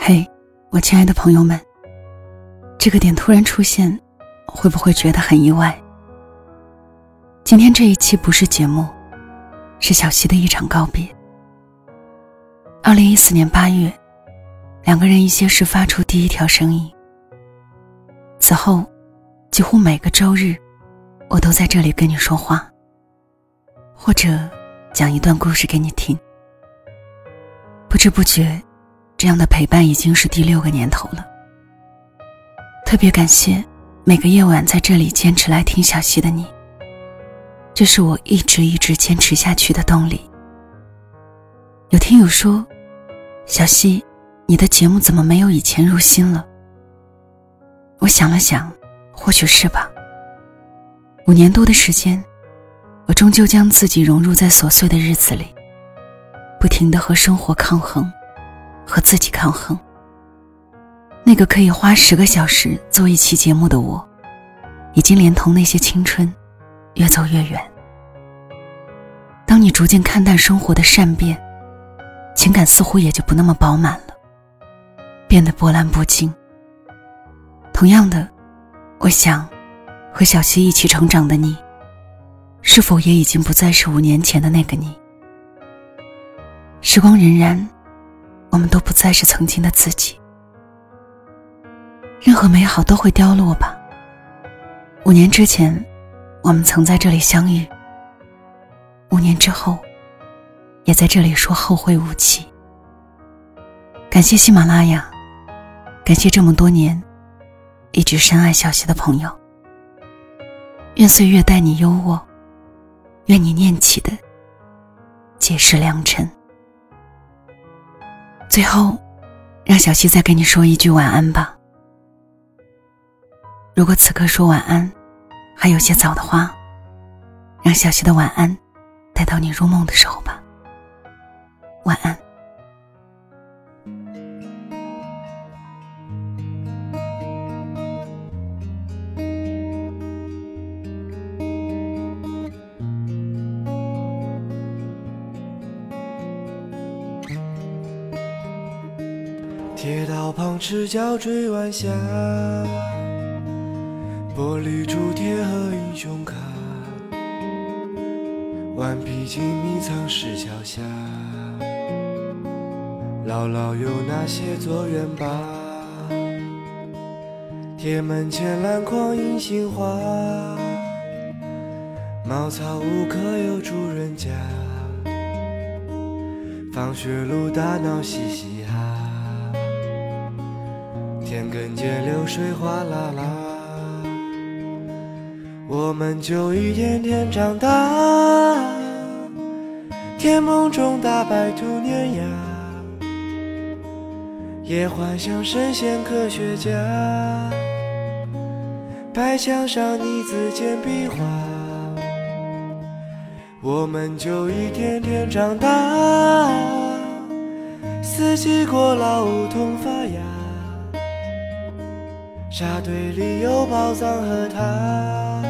嘿，我亲爱的朋友们，这个点突然出现，会不会觉得很意外？今天这一期不是节目，是小溪的一场告别。二零一四年八月，两个人一些事发出第一条声音。此后，几乎每个周日，我都在这里跟你说话，或者讲一段故事给你听。不知不觉。这样的陪伴已经是第六个年头了。特别感谢每个夜晚在这里坚持来听小溪的你，这是我一直一直坚持下去的动力。有听友说：“小溪，你的节目怎么没有以前入心了？”我想了想，或许是吧。五年多的时间，我终究将自己融入在琐碎的日子里，不停的和生活抗衡。和自己抗衡。那个可以花十个小时做一期节目的我，已经连同那些青春，越走越远。当你逐渐看淡生活的善变，情感似乎也就不那么饱满了，变得波澜不惊。同样的，我想，和小溪一起成长的你，是否也已经不再是五年前的那个你？时光荏苒。我们都不再是曾经的自己，任何美好都会凋落吧。五年之前，我们曾在这里相遇；五年之后，也在这里说后会无期。感谢喜马拉雅，感谢这么多年一直深爱小溪的朋友。愿岁月待你优渥，愿你念起的皆是良辰。最后，让小溪再跟你说一句晚安吧。如果此刻说晚安还有些早的话，让小溪的晚安带到你入梦的时候吧。铁道旁赤脚追晚霞，玻璃珠铁和英雄卡，顽皮筋迷藏石桥下，姥姥有那些作园坝，铁门前篮筐银杏花，茅草屋可有住人家，放学路打闹嘻嘻。田埂间流水哗啦啦，我们就一天天长大。甜梦中大白兔碾压，也幻想神仙科学家。白墙上泥字简笔画，我们就一天天长大。四季过老，梧桐发芽。沙堆里有宝藏和他，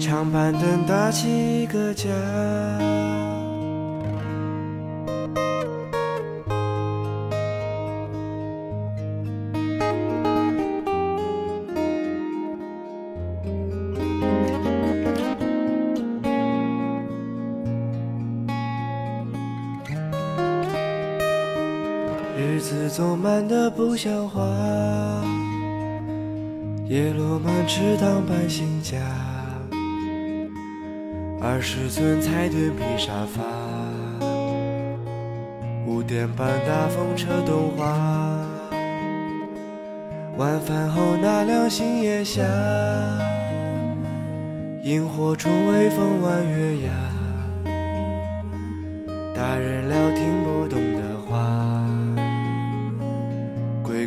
长板凳搭起一个家。走慢得不像话。叶落满池塘搬新家，二十寸彩电皮沙发，五点半大风车动画，晚饭后那凉星夜下，萤火虫微风弯月牙，大人聊听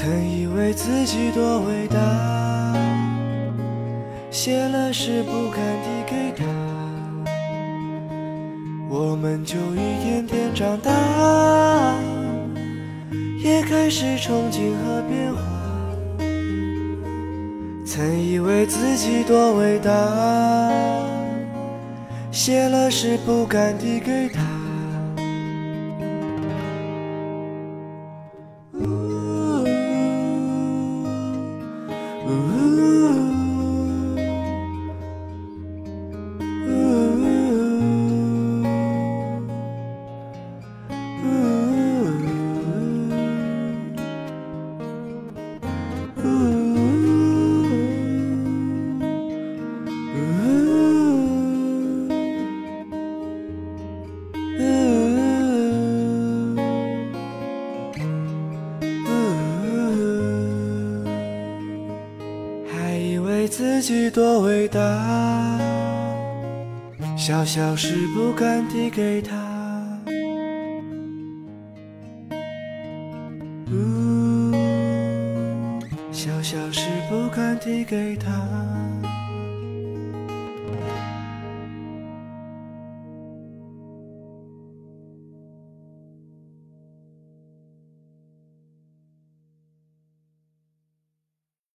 曾以为自己多伟大，写了诗不敢递给他，我们就一点点长大，也开始憧憬和变化。曾以为自己多伟大，写了诗不敢递给他。己多伟大，小小事不敢递给他。呜，小小事不敢递给。